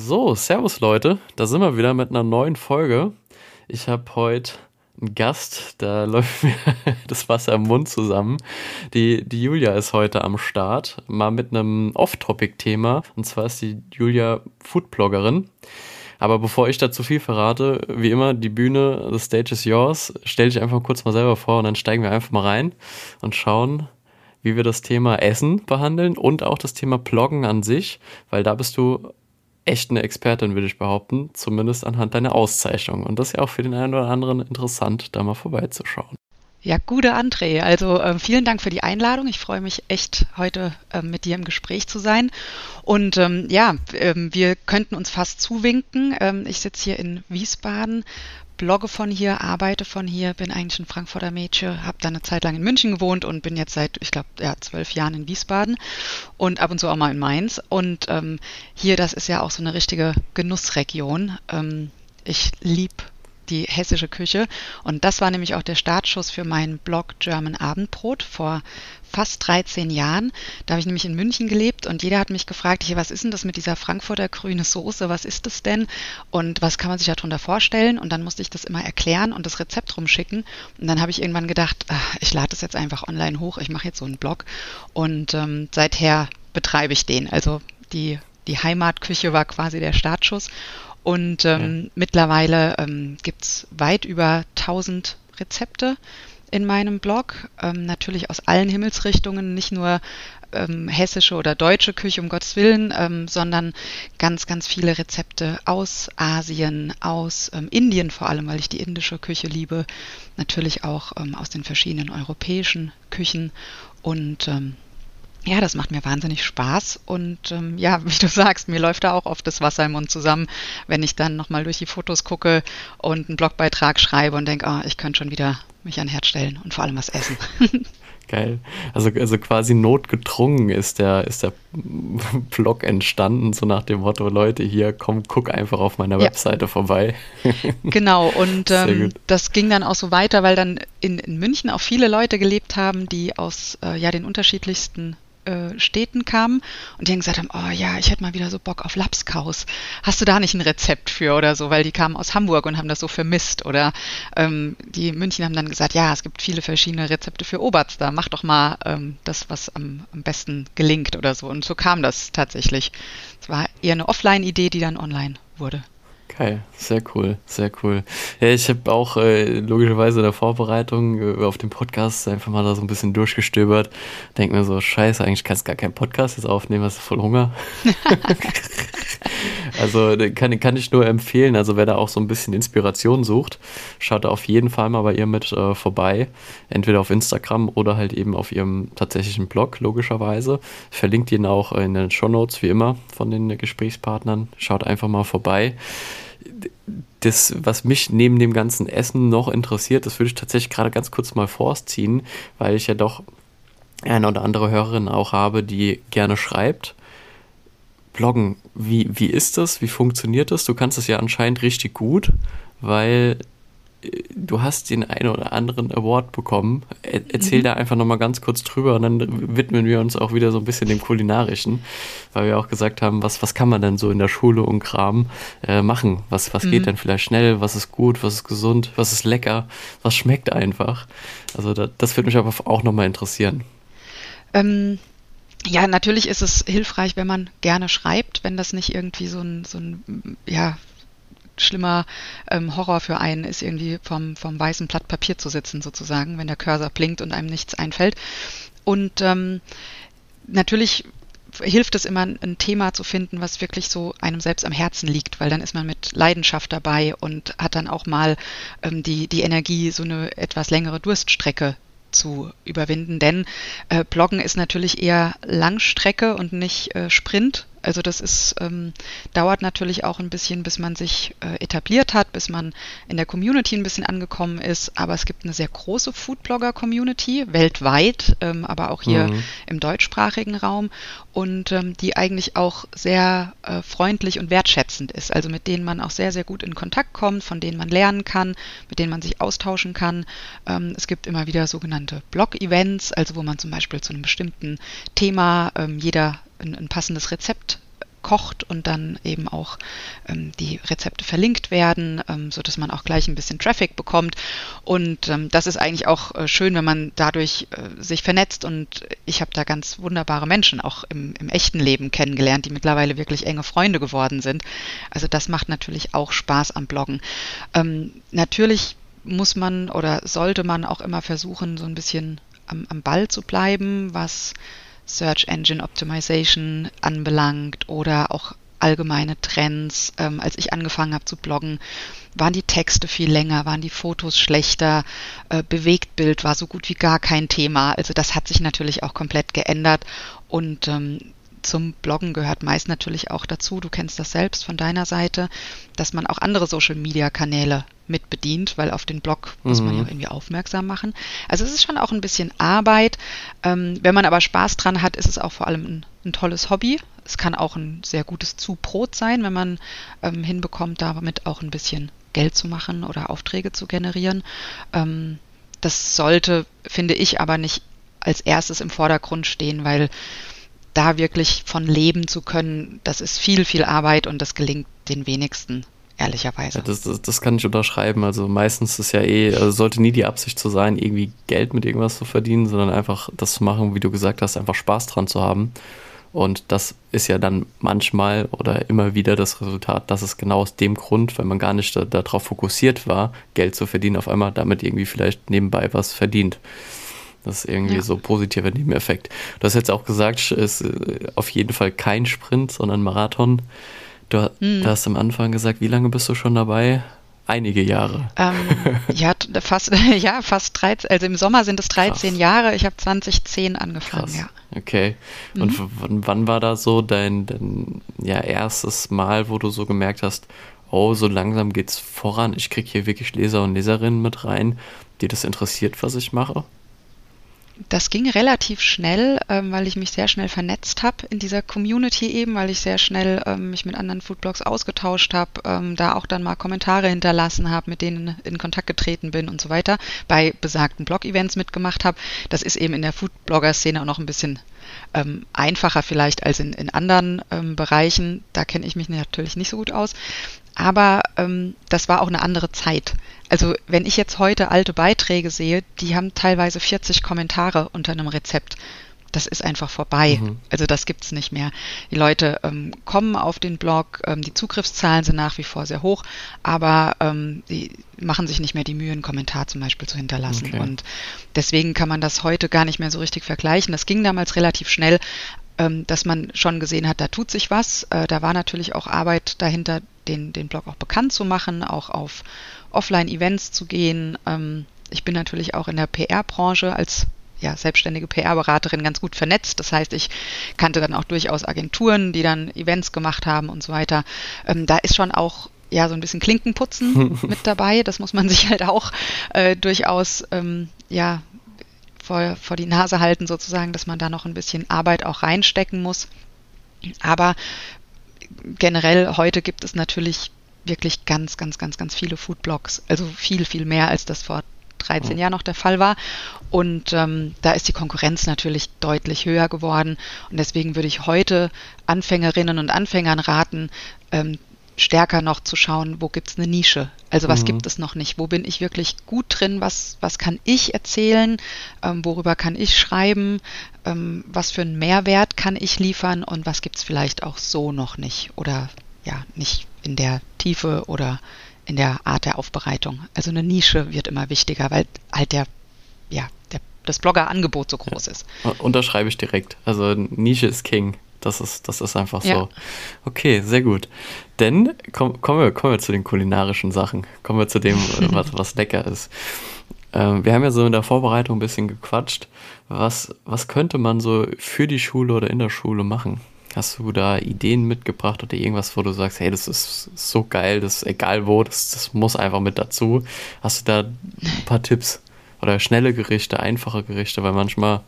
So, Servus Leute, da sind wir wieder mit einer neuen Folge. Ich habe heute einen Gast, da läuft mir das Wasser im Mund zusammen. Die, die Julia ist heute am Start, mal mit einem Off-Topic-Thema. Und zwar ist die Julia Foodbloggerin. Aber bevor ich da zu viel verrate, wie immer, die Bühne, the stage is yours. Stell dich einfach kurz mal selber vor und dann steigen wir einfach mal rein und schauen, wie wir das Thema Essen behandeln und auch das Thema Bloggen an sich, weil da bist du echt eine Expertin, würde ich behaupten, zumindest anhand deiner Auszeichnung. Und das ist ja auch für den einen oder anderen interessant, da mal vorbeizuschauen. Ja, gute André. Also äh, vielen Dank für die Einladung. Ich freue mich echt, heute äh, mit dir im Gespräch zu sein. Und ähm, ja, ähm, wir könnten uns fast zuwinken. Ähm, ich sitze hier in Wiesbaden, blogge von hier, arbeite von hier, bin eigentlich ein Frankfurter Mädchen, habe dann eine Zeit lang in München gewohnt und bin jetzt seit, ich glaube, ja, zwölf Jahren in Wiesbaden und ab und zu auch mal in Mainz. Und ähm, hier, das ist ja auch so eine richtige Genussregion. Ähm, ich liebe die hessische Küche. Und das war nämlich auch der Startschuss für meinen Blog German Abendbrot vor fast 13 Jahren. Da habe ich nämlich in München gelebt und jeder hat mich gefragt, hier, was ist denn das mit dieser Frankfurter grüne Soße? Was ist das denn? Und was kann man sich darunter vorstellen? Und dann musste ich das immer erklären und das Rezept rumschicken. Und dann habe ich irgendwann gedacht, ach, ich lade das jetzt einfach online hoch. Ich mache jetzt so einen Blog. Und ähm, seither betreibe ich den. Also die, die Heimatküche war quasi der Startschuss. Und ähm, ja. mittlerweile ähm, gibt es weit über 1000 Rezepte in meinem Blog. Ähm, natürlich aus allen Himmelsrichtungen, nicht nur ähm, hessische oder deutsche Küche, um Gottes Willen, ähm, sondern ganz, ganz viele Rezepte aus Asien, aus ähm, Indien vor allem, weil ich die indische Küche liebe. Natürlich auch ähm, aus den verschiedenen europäischen Küchen und ähm, ja, das macht mir wahnsinnig Spaß und ähm, ja, wie du sagst, mir läuft da auch oft das Wasser im Mund zusammen, wenn ich dann nochmal durch die Fotos gucke und einen Blogbeitrag schreibe und denke, oh, ich könnte schon wieder mich an Herd stellen und vor allem was essen. Geil. Also, also quasi notgedrungen ist der, ist der Blog entstanden, so nach dem Motto, Leute, hier, komm, guck einfach auf meiner ja. Webseite vorbei. Genau, und ähm, das ging dann auch so weiter, weil dann in, in München auch viele Leute gelebt haben, die aus äh, ja, den unterschiedlichsten äh, Städten kamen und die dann gesagt haben, oh ja, ich hätte mal wieder so Bock auf Lapskaus. Hast du da nicht ein Rezept für oder so? Weil die kamen aus Hamburg und haben das so vermisst. Oder ähm, die München haben dann gesagt, ja, es gibt viele verschiedene Rezepte für Oberster. Mach doch mal ähm, das, was am, am besten gelingt oder so. Und so kam das tatsächlich. Es war eher eine Offline-Idee, die dann online wurde. Geil, sehr cool, sehr cool. Ja, ich habe auch äh, logischerweise in der Vorbereitung äh, auf den Podcast einfach mal da so ein bisschen durchgestöbert. Denke mir so, scheiße, eigentlich kannst du gar keinen Podcast jetzt aufnehmen, hast du voll Hunger. also kann, kann ich nur empfehlen, also wer da auch so ein bisschen Inspiration sucht, schaut da auf jeden Fall mal bei ihr mit äh, vorbei. Entweder auf Instagram oder halt eben auf ihrem tatsächlichen Blog, logischerweise. Verlinkt ihn auch in den Show Notes, wie immer, von den Gesprächspartnern. Schaut einfach mal vorbei das, was mich neben dem ganzen Essen noch interessiert, das würde ich tatsächlich gerade ganz kurz mal vorziehen, weil ich ja doch eine oder andere Hörerin auch habe, die gerne schreibt. Bloggen, wie, wie ist das? Wie funktioniert das? Du kannst es ja anscheinend richtig gut, weil du hast den einen oder anderen Award bekommen. Er, erzähl mhm. da einfach nochmal ganz kurz drüber und dann widmen wir uns auch wieder so ein bisschen dem Kulinarischen, weil wir auch gesagt haben, was, was kann man denn so in der Schule und Kram äh, machen? Was, was mhm. geht denn vielleicht schnell? Was ist gut? Was ist gesund? Was ist lecker? Was schmeckt einfach? Also da, das würde mich aber auch nochmal interessieren. Ähm, ja, natürlich ist es hilfreich, wenn man gerne schreibt, wenn das nicht irgendwie so ein, so ein ja, schlimmer ähm, Horror für einen ist, irgendwie vom, vom weißen Blatt Papier zu sitzen, sozusagen, wenn der Cursor blinkt und einem nichts einfällt. Und ähm, natürlich hilft es immer, ein Thema zu finden, was wirklich so einem selbst am Herzen liegt, weil dann ist man mit Leidenschaft dabei und hat dann auch mal ähm, die, die Energie, so eine etwas längere Durststrecke zu überwinden. Denn äh, Bloggen ist natürlich eher Langstrecke und nicht äh, Sprint. Also das ist, ähm, dauert natürlich auch ein bisschen, bis man sich äh, etabliert hat, bis man in der Community ein bisschen angekommen ist. Aber es gibt eine sehr große Foodblogger-Community, weltweit, ähm, aber auch hier mhm. im deutschsprachigen Raum und ähm, die eigentlich auch sehr äh, freundlich und wertschätzend ist. Also mit denen man auch sehr, sehr gut in Kontakt kommt, von denen man lernen kann, mit denen man sich austauschen kann. Ähm, es gibt immer wieder sogenannte Blog-Events, also wo man zum Beispiel zu einem bestimmten Thema ähm, jeder ein, ein passendes Rezept kocht und dann eben auch ähm, die Rezepte verlinkt werden, ähm, so dass man auch gleich ein bisschen Traffic bekommt. Und ähm, das ist eigentlich auch äh, schön, wenn man dadurch äh, sich vernetzt. Und ich habe da ganz wunderbare Menschen auch im, im echten Leben kennengelernt, die mittlerweile wirklich enge Freunde geworden sind. Also das macht natürlich auch Spaß am Bloggen. Ähm, natürlich muss man oder sollte man auch immer versuchen, so ein bisschen am, am Ball zu bleiben, was Search Engine Optimization anbelangt oder auch allgemeine Trends. Ähm, als ich angefangen habe zu bloggen, waren die Texte viel länger, waren die Fotos schlechter, äh, Bewegtbild war so gut wie gar kein Thema. Also das hat sich natürlich auch komplett geändert und ähm, zum Bloggen gehört meist natürlich auch dazu, du kennst das selbst von deiner Seite, dass man auch andere Social-Media-Kanäle mit bedient, weil auf den Blog muss man ja mhm. irgendwie aufmerksam machen. Also es ist schon auch ein bisschen Arbeit. Ähm, wenn man aber Spaß dran hat, ist es auch vor allem ein, ein, tolles Hobby. Es kann auch ein sehr gutes Zubrot sein, wenn man ähm, hinbekommt, damit auch ein bisschen Geld zu machen oder Aufträge zu generieren. Ähm, das sollte, finde ich, aber nicht als erstes im Vordergrund stehen, weil da wirklich von leben zu können, das ist viel, viel Arbeit und das gelingt den wenigsten ehrlicherweise. Ja, das, das, das, kann ich unterschreiben. Also meistens ist ja eh, also sollte nie die Absicht zu sein, irgendwie Geld mit irgendwas zu verdienen, sondern einfach das zu machen, wie du gesagt hast, einfach Spaß dran zu haben. Und das ist ja dann manchmal oder immer wieder das Resultat, dass es genau aus dem Grund, weil man gar nicht darauf da fokussiert war, Geld zu verdienen, auf einmal damit irgendwie vielleicht nebenbei was verdient. Das ist irgendwie ja. so positiver Nebeneffekt. Du hast jetzt auch gesagt, es ist äh, auf jeden Fall kein Sprint, sondern Marathon. Du, hm. du, hast am Anfang gesagt, wie lange bist du schon dabei? Einige Jahre. Ähm, ja, fast, ja, fast 13. Also im Sommer sind es 13 Krass. Jahre. Ich habe 2010 angefangen, Krass. ja. Okay. Und mhm. wann, wann, war da so dein, dein ja, erstes Mal, wo du so gemerkt hast, oh, so langsam geht's voran. Ich kriege hier wirklich Leser und Leserinnen mit rein, die das interessiert, was ich mache? Das ging relativ schnell, ähm, weil ich mich sehr schnell vernetzt habe in dieser Community eben, weil ich sehr schnell ähm, mich mit anderen Foodblogs ausgetauscht habe, ähm, da auch dann mal Kommentare hinterlassen habe, mit denen in Kontakt getreten bin und so weiter, bei besagten Blog-Events mitgemacht habe. Das ist eben in der Foodblogger-Szene auch noch ein bisschen ähm, einfacher vielleicht als in, in anderen ähm, Bereichen. Da kenne ich mich natürlich nicht so gut aus. Aber ähm, das war auch eine andere Zeit. Also wenn ich jetzt heute alte Beiträge sehe, die haben teilweise 40 Kommentare unter einem Rezept. Das ist einfach vorbei. Mhm. Also das gibt's nicht mehr. Die Leute ähm, kommen auf den Blog, ähm, die Zugriffszahlen sind nach wie vor sehr hoch, aber ähm, die machen sich nicht mehr die Mühe, einen Kommentar zum Beispiel zu hinterlassen. Okay. Und deswegen kann man das heute gar nicht mehr so richtig vergleichen. Das ging damals relativ schnell, dass man schon gesehen hat, da tut sich was. Äh, da war natürlich auch Arbeit dahinter, den, den Blog auch bekannt zu machen, auch auf Offline-Events zu gehen. Ähm, ich bin natürlich auch in der PR-Branche als ja, selbstständige PR-Beraterin ganz gut vernetzt. Das heißt, ich kannte dann auch durchaus Agenturen, die dann Events gemacht haben und so weiter. Ähm, da ist schon auch ja so ein bisschen Klinkenputzen mit dabei. Das muss man sich halt auch äh, durchaus ähm, ja vor, vor die Nase halten sozusagen, dass man da noch ein bisschen Arbeit auch reinstecken muss. Aber generell heute gibt es natürlich wirklich ganz, ganz, ganz, ganz viele Foodblogs. Also viel, viel mehr, als das vor 13 mhm. Jahren noch der Fall war. Und ähm, da ist die Konkurrenz natürlich deutlich höher geworden. Und deswegen würde ich heute Anfängerinnen und Anfängern raten, ähm, stärker noch zu schauen, wo gibt es eine Nische? Also was mhm. gibt es noch nicht? Wo bin ich wirklich gut drin? Was, was kann ich erzählen? Ähm, worüber kann ich schreiben? Ähm, was für einen Mehrwert kann ich liefern? Und was gibt es vielleicht auch so noch nicht? Oder ja, nicht in der Tiefe oder in der Art der Aufbereitung. Also eine Nische wird immer wichtiger, weil halt der, ja, der, das Blogger-Angebot so groß ist. Unterschreibe ich direkt. Also Nische ist King. Das ist, das ist einfach so. Ja. Okay, sehr gut. Denn komm, kommen, wir, kommen wir zu den kulinarischen Sachen. Kommen wir zu dem, was, was lecker ist. Ähm, wir haben ja so in der Vorbereitung ein bisschen gequatscht. Was, was könnte man so für die Schule oder in der Schule machen? Hast du da Ideen mitgebracht oder irgendwas, wo du sagst, hey, das ist so geil, das ist egal wo, das, das muss einfach mit dazu. Hast du da ein paar Tipps? Oder schnelle Gerichte, einfache Gerichte, weil manchmal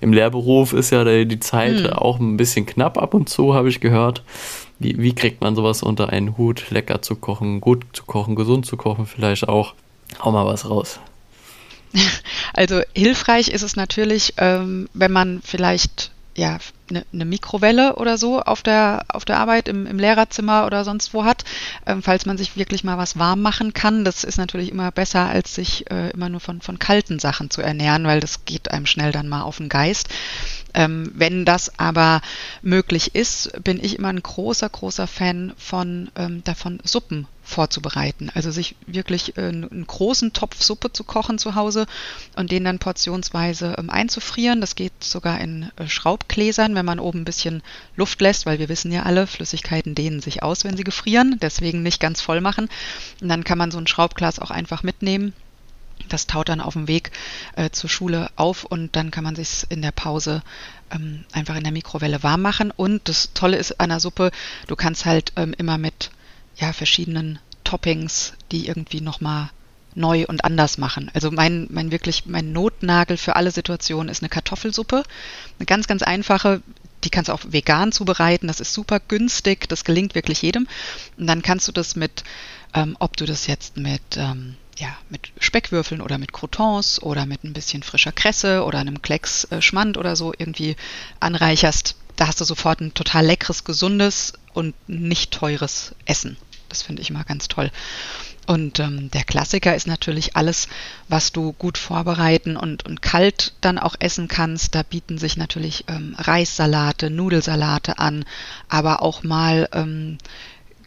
im Lehrberuf ist ja die Zeit hm. auch ein bisschen knapp ab und zu, habe ich gehört. Wie, wie kriegt man sowas unter einen Hut, lecker zu kochen, gut zu kochen, gesund zu kochen vielleicht auch? Hau mal was raus. Also hilfreich ist es natürlich, ähm, wenn man vielleicht ja, eine, eine Mikrowelle oder so auf der, auf der Arbeit im, im Lehrerzimmer oder sonst wo hat, ähm, falls man sich wirklich mal was warm machen kann. Das ist natürlich immer besser, als sich äh, immer nur von, von kalten Sachen zu ernähren, weil das geht einem schnell dann mal auf den Geist. Ähm, wenn das aber möglich ist, bin ich immer ein großer, großer Fan von ähm, davon, Suppen vorzubereiten. Also sich wirklich äh, einen großen Topf Suppe zu kochen zu Hause und den dann portionsweise ähm, einzufrieren. Das geht sogar in äh, Schraubgläsern, wenn man oben ein bisschen Luft lässt, weil wir wissen ja alle, Flüssigkeiten dehnen sich aus, wenn sie gefrieren. Deswegen nicht ganz voll machen. Und dann kann man so ein Schraubglas auch einfach mitnehmen. Das taut dann auf dem Weg äh, zur Schule auf und dann kann man sich in der Pause ähm, einfach in der Mikrowelle warm machen. Und das Tolle ist an der Suppe, du kannst halt ähm, immer mit ja, verschiedenen Toppings, die irgendwie nochmal neu und anders machen. Also mein, mein wirklich, mein Notnagel für alle Situationen ist eine Kartoffelsuppe. Eine ganz, ganz einfache, die kannst du auch vegan zubereiten. Das ist super günstig. Das gelingt wirklich jedem. Und dann kannst du das mit, ähm, ob du das jetzt mit, ähm, ja, mit Speckwürfeln oder mit Croutons oder mit ein bisschen frischer Kresse oder einem Klecks äh, Schmand oder so irgendwie anreicherst, da hast du sofort ein total leckeres, gesundes und nicht teures Essen. Das finde ich immer ganz toll. Und ähm, der Klassiker ist natürlich alles, was du gut vorbereiten und, und kalt dann auch essen kannst. Da bieten sich natürlich ähm, Reissalate, Nudelsalate an, aber auch mal ähm,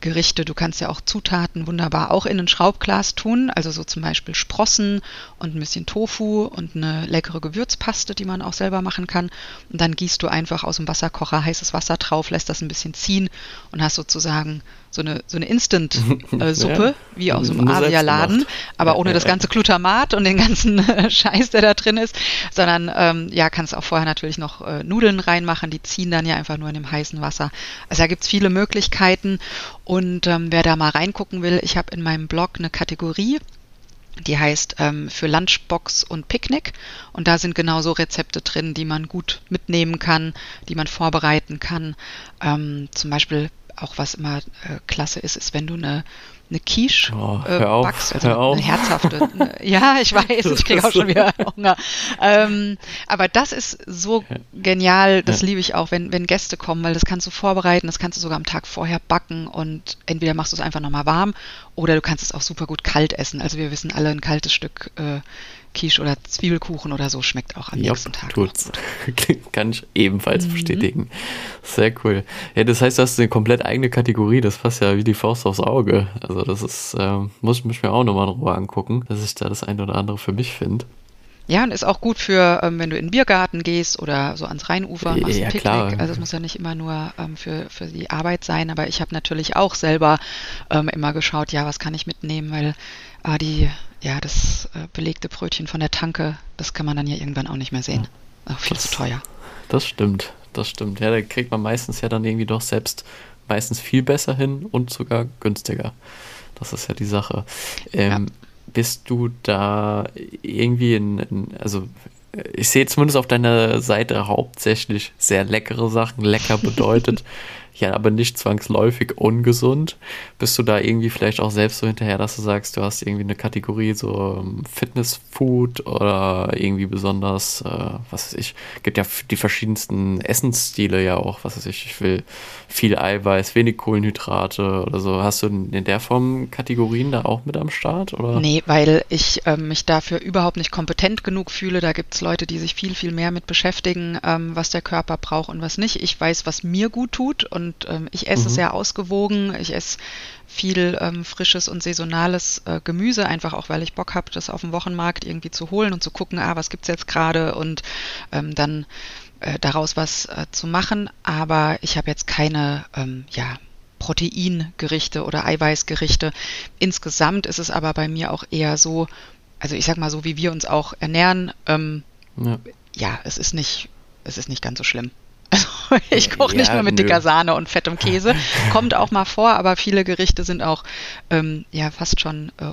Gerichte. Du kannst ja auch Zutaten wunderbar auch in ein Schraubglas tun, also so zum Beispiel Sprossen und ein bisschen Tofu und eine leckere Gewürzpaste, die man auch selber machen kann. Und dann gießt du einfach aus dem Wasserkocher heißes Wasser drauf, lässt das ein bisschen ziehen und hast sozusagen so eine, so eine Instant-Suppe, äh, ja. wie aus einem Asialaden, aber ohne das ganze Glutamat und den ganzen Scheiß, der da drin ist, sondern ähm, ja, kannst auch vorher natürlich noch äh, Nudeln reinmachen, die ziehen dann ja einfach nur in dem heißen Wasser. Also da gibt's viele Möglichkeiten und ähm, wer da mal reingucken will, ich habe in meinem Blog eine Kategorie, die heißt ähm, für Lunchbox und Picknick. Und da sind genauso Rezepte drin, die man gut mitnehmen kann, die man vorbereiten kann. Ähm, zum Beispiel auch was immer äh, klasse ist, ist, wenn du eine eine Quiche oh, äh, backst, also eine herzhafte. Ne, ja, ich weiß, ich kriege auch schon wieder Hunger. Ähm, aber das ist so genial, das ja. liebe ich auch, wenn, wenn Gäste kommen, weil das kannst du vorbereiten, das kannst du sogar am Tag vorher backen und entweder machst du es einfach nochmal warm oder du kannst es auch super gut kalt essen. Also wir wissen alle, ein kaltes Stück äh, Quiche oder Zwiebelkuchen oder so schmeckt auch am Jop, nächsten Tag. Tut's. Kann ich ebenfalls mhm. bestätigen. Sehr cool. Ja, das heißt, du hast eine komplett eigene Kategorie. Das passt ja wie die Faust aufs Auge. Also das ist, äh, muss ich mir auch nochmal in Ruhe angucken, dass ich da das eine oder andere für mich finde. Ja, und ist auch gut für, ähm, wenn du in den Biergarten gehst oder so ans Rheinufer, machst ja, Picknick. Klar. Also es muss ja nicht immer nur ähm, für, für die Arbeit sein, aber ich habe natürlich auch selber ähm, immer geschaut, ja, was kann ich mitnehmen, weil äh, die ja, das äh, belegte Brötchen von der Tanke, das kann man dann ja irgendwann auch nicht mehr sehen. Auch viel das, zu teuer. Das stimmt, das stimmt. Ja, da kriegt man meistens ja dann irgendwie doch selbst meistens viel besser hin und sogar günstiger. Das ist ja die Sache. Ähm, ja. Bist du da irgendwie in, in, also ich sehe zumindest auf deiner Seite hauptsächlich sehr leckere Sachen. Lecker bedeutet ja, aber nicht zwangsläufig ungesund. Bist du da irgendwie vielleicht auch selbst so hinterher, dass du sagst, du hast irgendwie eine Kategorie so ähm, Fitnessfood oder irgendwie besonders, äh, was weiß ich, gibt ja die verschiedensten Essensstile ja auch, was weiß ich, ich will viel Eiweiß, wenig Kohlenhydrate oder so. Hast du in der Form Kategorien da auch mit am Start? Oder? Nee, weil ich äh, mich dafür überhaupt nicht kompetent genug fühle. Da gibt es Leute, die sich viel, viel mehr mit beschäftigen, ähm, was der Körper braucht und was nicht. Ich weiß, was mir gut tut und und ähm, ich esse mhm. sehr ausgewogen. Ich esse viel ähm, frisches und saisonales äh, Gemüse, einfach auch, weil ich Bock habe, das auf dem Wochenmarkt irgendwie zu holen und zu gucken, ah, was gibt's jetzt gerade und ähm, dann äh, daraus was äh, zu machen. Aber ich habe jetzt keine, ähm, ja, Proteingerichte oder Eiweißgerichte. Insgesamt ist es aber bei mir auch eher so, also ich sag mal so, wie wir uns auch ernähren, ähm, ja. ja, es ist nicht, es ist nicht ganz so schlimm. Also ich koche ja, nicht nur mit nö. dicker Sahne und fettem Käse. Kommt auch mal vor, aber viele Gerichte sind auch ähm, ja fast schon äh,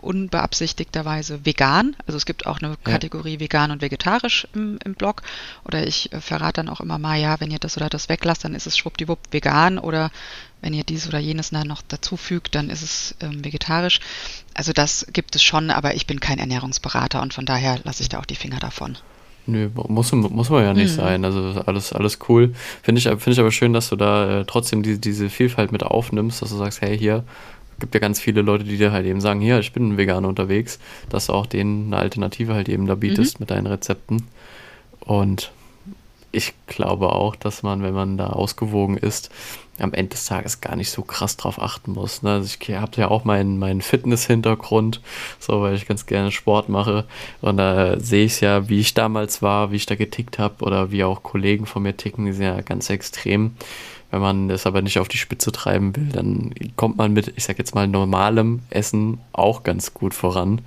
unbeabsichtigterweise vegan. Also es gibt auch eine Kategorie ja. vegan und vegetarisch im, im Blog. Oder ich äh, verrate dann auch immer mal, ja, wenn ihr das oder das weglasst, dann ist es schwuppdiwupp vegan. Oder wenn ihr dies oder jenes noch dazufügt, dann ist es ähm, vegetarisch. Also das gibt es schon, aber ich bin kein Ernährungsberater und von daher lasse ich da auch die Finger davon. Nö, muss, muss man ja nicht mhm. sein. Also alles, alles cool. Finde ich, find ich aber schön, dass du da äh, trotzdem die, diese Vielfalt mit aufnimmst, dass du sagst, hey, hier gibt ja ganz viele Leute, die dir halt eben sagen, hier, ich bin vegan unterwegs, dass du auch denen eine Alternative halt eben da bietest mhm. mit deinen Rezepten. Und ich glaube auch, dass man, wenn man da ausgewogen ist, am Ende des Tages gar nicht so krass drauf achten muss. Ne? Also ich habe ja auch meinen, meinen Fitness-Hintergrund, so weil ich ganz gerne Sport mache. Und da sehe ich ja, wie ich damals war, wie ich da getickt habe oder wie auch Kollegen von mir ticken, die sind ja ganz extrem. Wenn man das aber nicht auf die Spitze treiben will, dann kommt man mit, ich sag jetzt mal, normalem Essen auch ganz gut voran.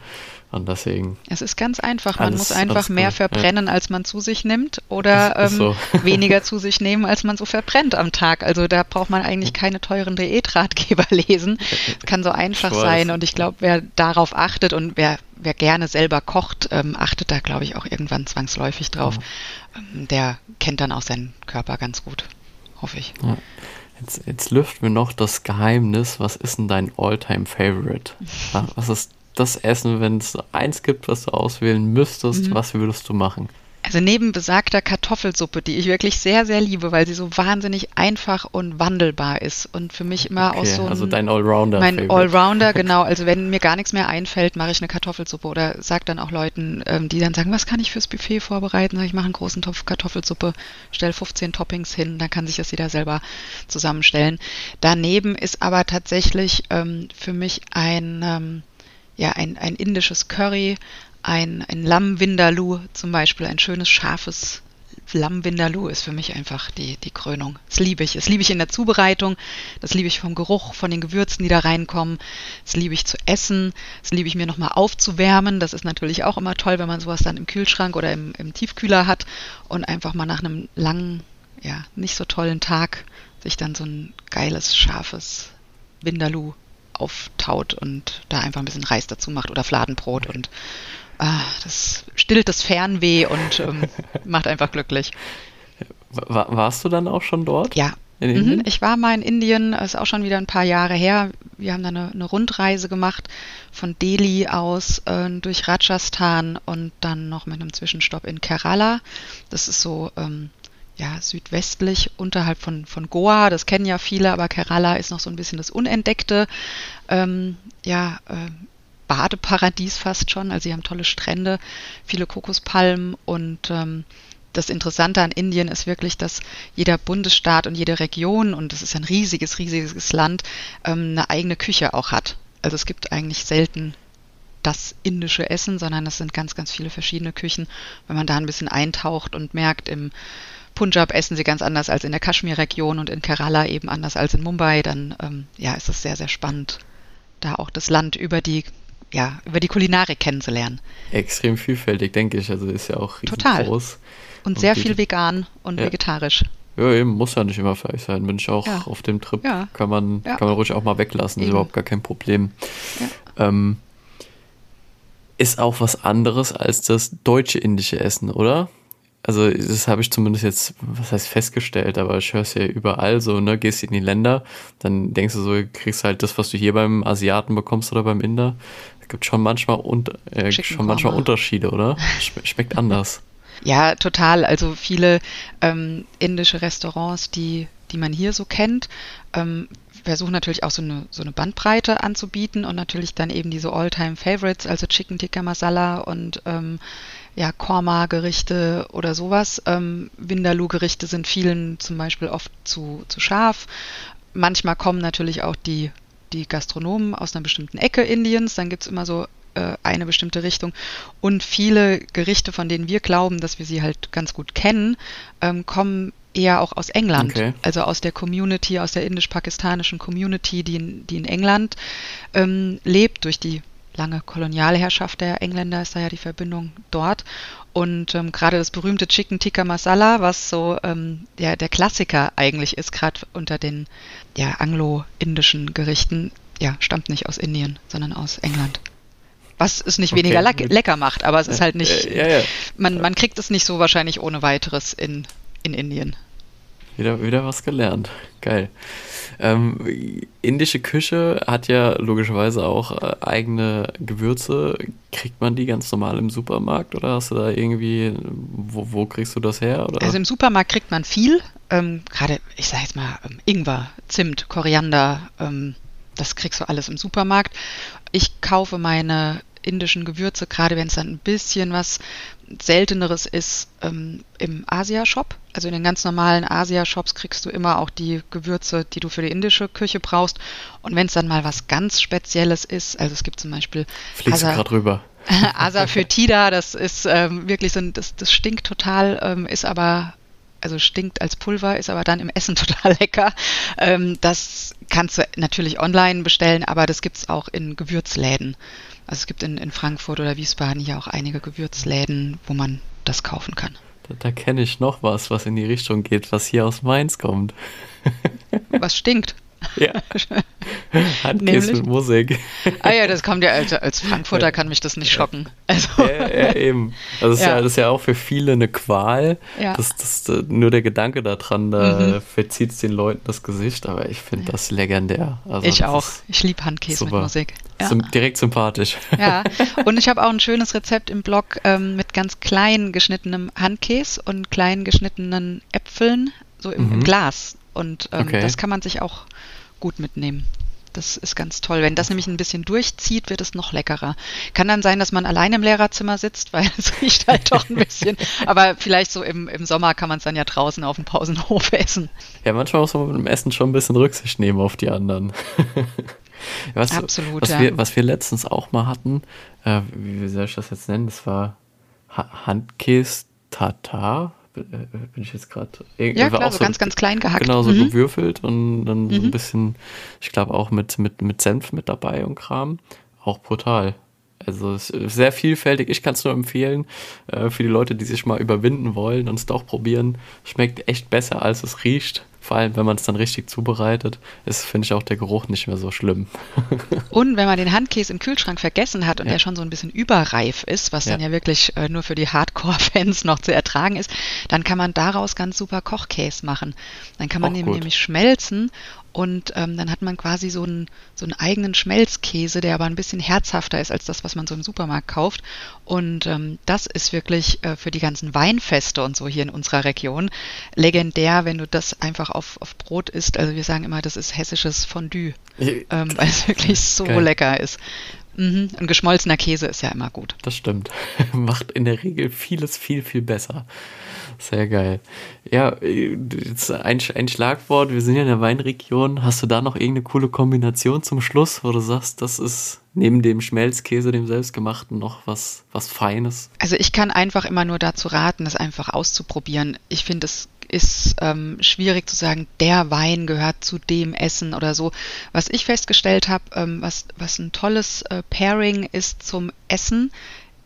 Und deswegen. Es ist ganz einfach. Man alles, muss einfach mehr verbrennen, ja. als man zu sich nimmt, oder ähm, so. weniger zu sich nehmen, als man so verbrennt am Tag. Also da braucht man eigentlich keine teuren Diätratgeber lesen. Es kann so einfach sein. Und ich glaube, wer darauf achtet und wer, wer gerne selber kocht, ähm, achtet da, glaube ich, auch irgendwann zwangsläufig drauf. Mhm. der kennt dann auch seinen Körper ganz gut. Hoffe ich. Ja. Jetzt, jetzt lüften wir noch das Geheimnis. Was ist denn dein Alltime favorite Was ist das Essen, wenn es eins gibt, was du auswählen müsstest, mhm. was würdest du machen? Also neben besagter Kartoffelsuppe, die ich wirklich sehr, sehr liebe, weil sie so wahnsinnig einfach und wandelbar ist und für mich immer okay, auch so. also dein Allrounder. Mein Allrounder, genau. Also wenn mir gar nichts mehr einfällt, mache ich eine Kartoffelsuppe oder sag dann auch Leuten, ähm, die dann sagen, was kann ich fürs Buffet vorbereiten? Sag ich mache einen großen Topf Kartoffelsuppe, stelle 15 Toppings hin, dann kann sich das jeder selber zusammenstellen. Daneben ist aber tatsächlich ähm, für mich ein ähm, ja, ein, ein indisches Curry, ein, ein Lamm Vindaloo zum Beispiel, ein schönes, scharfes Lamm Vindaloo ist für mich einfach die, die Krönung. Das liebe ich. Das liebe ich in der Zubereitung, das liebe ich vom Geruch, von den Gewürzen, die da reinkommen. Das liebe ich zu essen, das liebe ich mir nochmal aufzuwärmen. Das ist natürlich auch immer toll, wenn man sowas dann im Kühlschrank oder im, im Tiefkühler hat und einfach mal nach einem langen, ja, nicht so tollen Tag sich dann so ein geiles, scharfes Vindaloo auftaut und da einfach ein bisschen Reis dazu macht oder Fladenbrot und ah, das stillt das Fernweh und ähm, macht einfach glücklich. War, warst du dann auch schon dort? Ja. Mhm. Ich war mal in Indien, ist auch schon wieder ein paar Jahre her. Wir haben da eine, eine Rundreise gemacht von Delhi aus äh, durch Rajasthan und dann noch mit einem Zwischenstopp in Kerala. Das ist so ähm, ja, südwestlich unterhalb von, von Goa. Das kennen ja viele, aber Kerala ist noch so ein bisschen das Unentdeckte. Ähm, ja, äh, Badeparadies fast schon. Also sie haben tolle Strände, viele Kokospalmen und ähm, das Interessante an Indien ist wirklich, dass jeder Bundesstaat und jede Region, und das ist ein riesiges, riesiges Land, ähm, eine eigene Küche auch hat. Also es gibt eigentlich selten das indische Essen, sondern es sind ganz, ganz viele verschiedene Küchen. Wenn man da ein bisschen eintaucht und merkt, im Punjab essen sie ganz anders als in der Kaschmir-Region und in Kerala eben anders als in Mumbai, dann ähm, ja, ist es sehr, sehr spannend, da auch das Land über die, ja, über die Kulinarik kennenzulernen. Extrem vielfältig, denke ich. Also ist ja auch Total. groß. Und sehr und viel vegan und ja. vegetarisch. Ja, eben, muss ja nicht immer Fleisch sein. Bin ich auch ja. auf dem Trip. Ja. Kann, man, ja. kann man ruhig auch mal weglassen, eben. ist überhaupt gar kein Problem. Ähm, ist auch was anderes als das deutsche indische Essen, oder? Also das habe ich zumindest jetzt, was heißt festgestellt, aber ich höre es ja überall so, ne, gehst in die Länder, dann denkst du so, kriegst halt das, was du hier beim Asiaten bekommst oder beim Inder. Es gibt schon manchmal, und, äh, schon manchmal Unterschiede, oder? Schmeckt anders. Ja, total. Also viele ähm, indische Restaurants, die, die man hier so kennt, ähm, versuchen natürlich auch so eine, so eine Bandbreite anzubieten und natürlich dann eben diese All-Time-Favorites, also Chicken Tikka Masala und ähm, ja, Korma-Gerichte oder sowas. Ähm, Vindaloo-Gerichte sind vielen zum Beispiel oft zu, zu scharf. Manchmal kommen natürlich auch die, die Gastronomen aus einer bestimmten Ecke Indiens. Dann gibt es immer so äh, eine bestimmte Richtung. Und viele Gerichte, von denen wir glauben, dass wir sie halt ganz gut kennen, ähm, kommen eher auch aus England, okay. also aus der Community, aus der indisch-pakistanischen Community, die in, die in England ähm, lebt, durch die lange Kolonialherrschaft der Engländer ist da ja die Verbindung dort. Und ähm, gerade das berühmte Chicken Tikka Masala, was so ähm, ja, der Klassiker eigentlich ist, gerade unter den ja, anglo-indischen Gerichten, ja, stammt nicht aus Indien, sondern aus England. Was es nicht okay. weniger le lecker macht, aber es ist halt nicht, äh, ja, ja. Man, man kriegt es nicht so wahrscheinlich ohne weiteres in, in Indien. Wieder, wieder was gelernt. Geil. Ähm, indische Küche hat ja logischerweise auch äh, eigene Gewürze. Kriegt man die ganz normal im Supermarkt oder hast du da irgendwie, wo, wo kriegst du das her? Oder? Also im Supermarkt kriegt man viel. Ähm, Gerade, ich sage jetzt mal, ähm, Ingwer, Zimt, Koriander, ähm, das kriegst du alles im Supermarkt. Ich kaufe meine indischen Gewürze, gerade wenn es dann ein bisschen was Selteneres ist ähm, im Asia-Shop. Also in den ganz normalen Asia-Shops kriegst du immer auch die Gewürze, die du für die indische Küche brauchst. Und wenn es dann mal was ganz Spezielles ist, also es gibt zum Beispiel Fliegst Asa, gerade rüber. Asafoetida, das ist ähm, wirklich so, das, das stinkt total, ähm, ist aber also stinkt als Pulver, ist aber dann im Essen total lecker. Ähm, das kannst du natürlich online bestellen, aber das gibt es auch in Gewürzläden. Also es gibt in, in Frankfurt oder Wiesbaden hier auch einige Gewürzläden, wo man das kaufen kann. Da, da kenne ich noch was, was in die Richtung geht, was hier aus Mainz kommt. Was stinkt? Ja. Handkäse mit Musik. Ah ja, das kommt ja als, als Frankfurter kann mich das nicht schocken. Also. Ja, ja, eben. Also das, ja. Ist ja, das ist ja auch für viele eine Qual. Ja. Das, das, nur der Gedanke daran, da mhm. verzieht es den Leuten das Gesicht, aber ich finde ja. das legendär. Also ich auch. Ich liebe Handkäse mit Musik. Ja. direkt sympathisch. Ja, und ich habe auch ein schönes Rezept im Blog ähm, mit ganz klein geschnittenem Handkäse und klein geschnittenen Äpfeln, so im, mhm. im Glas. Und ähm, okay. das kann man sich auch gut mitnehmen. Das ist ganz toll. Wenn das nämlich ein bisschen durchzieht, wird es noch leckerer. Kann dann sein, dass man allein im Lehrerzimmer sitzt, weil es riecht halt doch ein bisschen. Aber vielleicht so im, im Sommer kann man es dann ja draußen auf dem Pausenhof essen. Ja, manchmal muss man mit dem Essen schon ein bisschen Rücksicht nehmen auf die anderen. was, Absolut, was ja. Wir, was wir letztens auch mal hatten, äh, wie, soll ich das jetzt nennen? Das war ha Handkäse Tatar bin ich jetzt gerade. Ja, klar, so ganz, ganz klein gehackt. Genau, so mhm. gewürfelt und dann mhm. so ein mhm. bisschen, ich glaube auch mit, mit, mit Senf mit dabei und Kram. Auch brutal. Also es ist sehr vielfältig. Ich kann es nur empfehlen äh, für die Leute, die sich mal überwinden wollen und es doch probieren. Schmeckt echt besser, als es riecht. Vor allem, wenn man es dann richtig zubereitet, ist, finde ich, auch der Geruch nicht mehr so schlimm. und wenn man den Handkäse im Kühlschrank vergessen hat und ja. der schon so ein bisschen überreif ist, was ja. dann ja wirklich äh, nur für die Hardcore-Fans noch zu ertragen ist, dann kann man daraus ganz super Kochkäse machen. Dann kann man ihn nämlich schmelzen und ähm, dann hat man quasi so einen, so einen eigenen Schmelzkäse, der aber ein bisschen herzhafter ist als das, was man so im Supermarkt kauft. Und ähm, das ist wirklich äh, für die ganzen Weinfeste und so hier in unserer Region legendär, wenn du das einfach auf, auf Brot isst. Also wir sagen immer, das ist hessisches Fondue, ähm, weil es wirklich so Geil. lecker ist. Mhm. Ein geschmolzener Käse ist ja immer gut. Das stimmt. Macht in der Regel vieles viel, viel besser. Sehr geil. Ja, jetzt ein, ein Schlagwort. Wir sind ja in der Weinregion. Hast du da noch irgendeine coole Kombination zum Schluss, wo du sagst, das ist neben dem Schmelzkäse, dem selbstgemachten, noch was, was Feines? Also ich kann einfach immer nur dazu raten, es einfach auszuprobieren. Ich finde, es ist ähm, schwierig zu sagen, der Wein gehört zu dem Essen oder so. Was ich festgestellt habe, ähm, was, was ein tolles äh, Pairing ist zum Essen,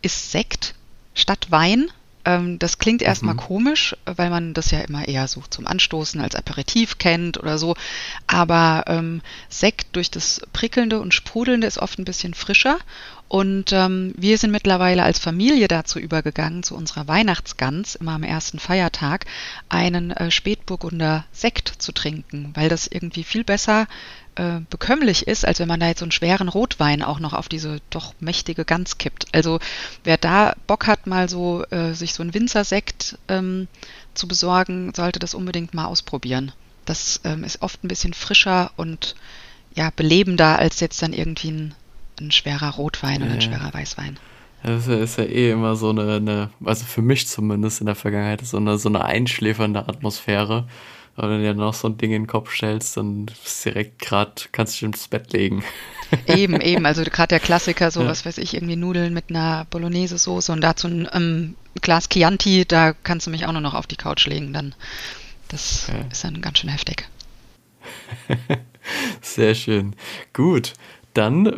ist Sekt statt Wein. Ähm, das klingt erstmal mhm. komisch, weil man das ja immer eher so zum Anstoßen als Aperitif kennt oder so. Aber ähm, Sekt durch das Prickelnde und Sprudelnde ist oft ein bisschen frischer. Und ähm, wir sind mittlerweile als Familie dazu übergegangen, zu unserer Weihnachtsgans, immer am ersten Feiertag, einen äh, Spätburgunder Sekt zu trinken, weil das irgendwie viel besser äh, bekömmlich ist, als wenn man da jetzt so einen schweren Rotwein auch noch auf diese doch mächtige Gans kippt. Also wer da Bock hat, mal so äh, sich so einen Winzersekt ähm, zu besorgen, sollte das unbedingt mal ausprobieren. Das ähm, ist oft ein bisschen frischer und ja, belebender als jetzt dann irgendwie ein, ein schwerer Rotwein ja, oder ein schwerer Weißwein. Das ist ja eh immer so eine, eine, also für mich zumindest in der Vergangenheit, so eine, so eine einschläfernde Atmosphäre. Aber wenn du dir noch so ein Ding in den Kopf stellst, dann bist du direkt gerade, kannst du dich ins Bett legen. Eben, eben. Also gerade der Klassiker, so ja. was weiß ich, irgendwie Nudeln mit einer Bolognese-Soße und dazu ein ähm, Glas Chianti, da kannst du mich auch nur noch auf die Couch legen. Dann, das ja. ist dann ganz schön heftig. Sehr schön. Gut. Dann,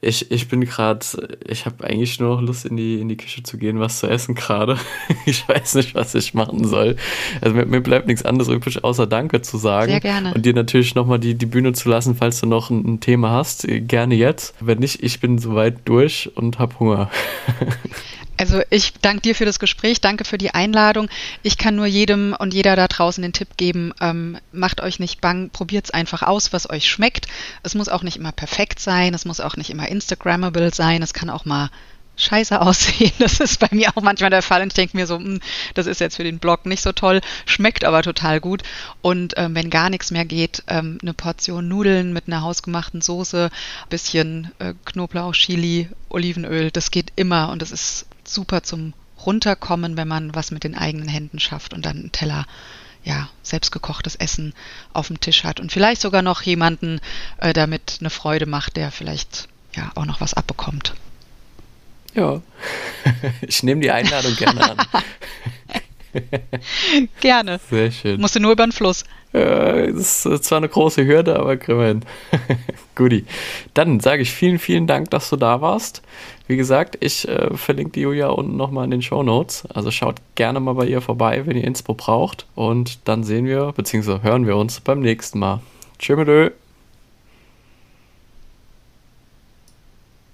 ich, ich bin gerade, ich habe eigentlich nur noch Lust, in die, in die Küche zu gehen, was zu essen gerade. Ich weiß nicht, was ich machen soll. Also mir, mir bleibt nichts anderes übrig, außer Danke zu sagen. Sehr gerne. Und dir natürlich nochmal die, die Bühne zu lassen, falls du noch ein, ein Thema hast. Gerne jetzt. Wenn nicht, ich bin soweit durch und habe Hunger. Also ich danke dir für das Gespräch, danke für die Einladung. Ich kann nur jedem und jeder da draußen den Tipp geben, ähm, macht euch nicht bang, probiert es einfach aus, was euch schmeckt. Es muss auch nicht immer perfekt sein, es muss auch nicht immer Instagrammable sein, es kann auch mal scheiße aussehen. Das ist bei mir auch manchmal der Fall. Und ich denke mir so, mh, hm, das ist jetzt für den Blog nicht so toll, schmeckt aber total gut. Und ähm, wenn gar nichts mehr geht, ähm, eine Portion Nudeln mit einer hausgemachten Soße, bisschen äh, Knoblauch, Chili, Olivenöl, das geht immer. Und das ist super zum Runterkommen, wenn man was mit den eigenen Händen schafft und dann einen Teller ja, selbstgekochtes Essen auf dem Tisch hat und vielleicht sogar noch jemanden äh, damit eine Freude macht, der vielleicht ja auch noch was abbekommt. Ja, ich nehme die Einladung gerne an. gerne. Sehr schön. Musst du nur über den Fluss. Äh, das ist zwar eine große Hürde, aber kriegen wir hin. Guti. Dann sage ich vielen, vielen Dank, dass du da warst. Wie gesagt, ich äh, verlinke die Julia unten nochmal in den Show Notes. Also schaut gerne mal bei ihr vorbei, wenn ihr Inspo braucht. Und dann sehen wir, beziehungsweise hören wir uns beim nächsten Mal. Tschüss.